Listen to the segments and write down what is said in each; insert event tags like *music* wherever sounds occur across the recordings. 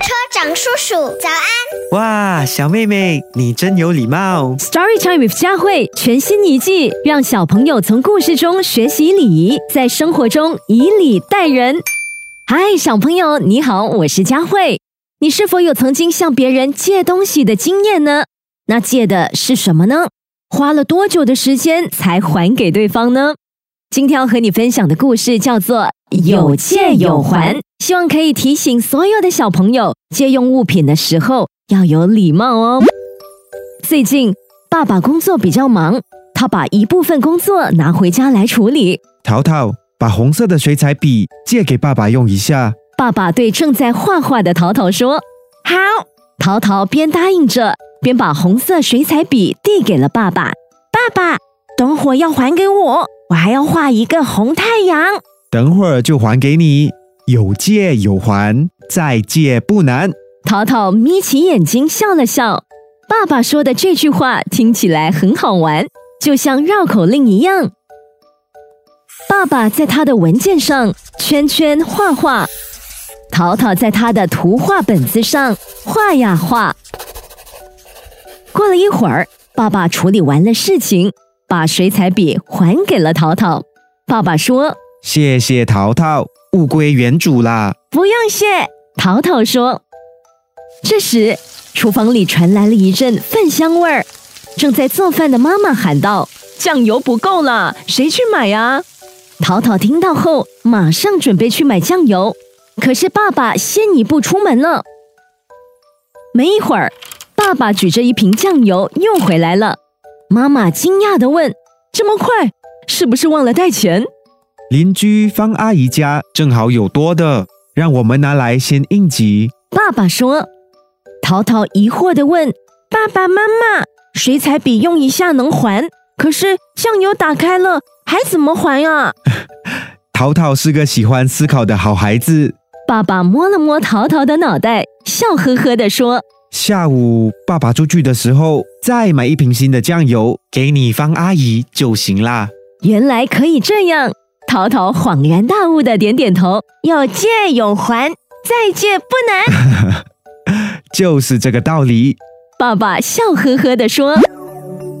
车长叔叔，早安！哇，小妹妹，你真有礼貌。Story Time with 佳慧全新一季，让小朋友从故事中学习礼仪，在生活中以礼待人。嗨，小朋友，你好，我是佳慧。你是否有曾经向别人借东西的经验呢？那借的是什么呢？花了多久的时间才还给对方呢？今天要和你分享的故事叫做“有借有还”，希望可以提醒所有的小朋友，借用物品的时候要有礼貌哦。最近爸爸工作比较忙，他把一部分工作拿回家来处理。淘淘，把红色的水彩笔借给爸爸用一下。爸爸对正在画画的淘淘说：“好。”淘淘边答应着，边把红色水彩笔递给了爸爸。爸爸，等会要还给我，我还要画一个红太阳。等会儿就还给你。有借有还，再借不难。淘淘眯起眼睛笑了笑。爸爸说的这句话听起来很好玩，就像绕口令一样。爸爸在他的文件上圈圈画画，淘淘在他的图画本子上画呀画。过了一会儿，爸爸处理完了事情，把水彩笔还给了淘淘。爸爸说谢谢淘淘，物归原主啦。：“不用谢。”淘淘说。这时，厨房里传来了一阵饭香味儿。正在做饭的妈妈喊道：“酱油不够了，谁去买呀？”淘淘听到后，马上准备去买酱油。可是爸爸先一步出门了。没一会儿，爸爸举着一瓶酱油又回来了。妈妈惊讶地问：“这么快，是不是忘了带钱邻居方阿姨家正好有多的，让我们拿来先应急。？”爸爸说。淘淘疑惑地问：“爸爸妈妈，水彩笔用一下能还，可是酱油打开了，还怎么还啊 *laughs* 淘淘是个喜欢思考的好孩子。？”爸爸摸了摸淘淘的脑袋，笑呵呵地说下午爸爸出去的时候，再买一瓶新的酱油给你方阿姨就行啦。：“原来可以这样。”淘淘恍然大悟的点点头：“有借有还，再借不难。*laughs* ”就是这个道理。爸爸笑呵呵地说：“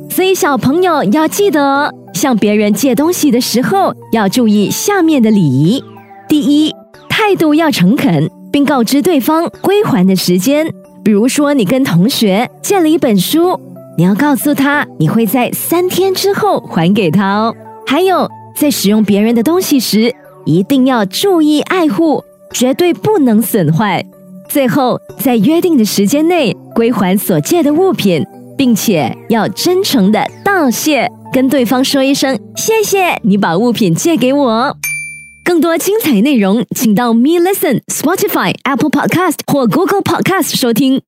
所以小朋友要记得哦，向别人借东西的时候要注意下面的礼仪。第一，态度要诚恳，并告知对方归还的时间。比如说，你跟同学借了一本书，你要告诉他你会在三天之后还给他哦。还有，在使用别人的东西时，一定要注意爱护，绝对不能损坏。最后，在约定的时间内归还所借的物品，并且要真诚的道谢，跟对方说一声谢谢你把物品借给我。更多精彩内容，请到 Me Listen、Spotify、Apple Podcast 或 Google Podcast 收听。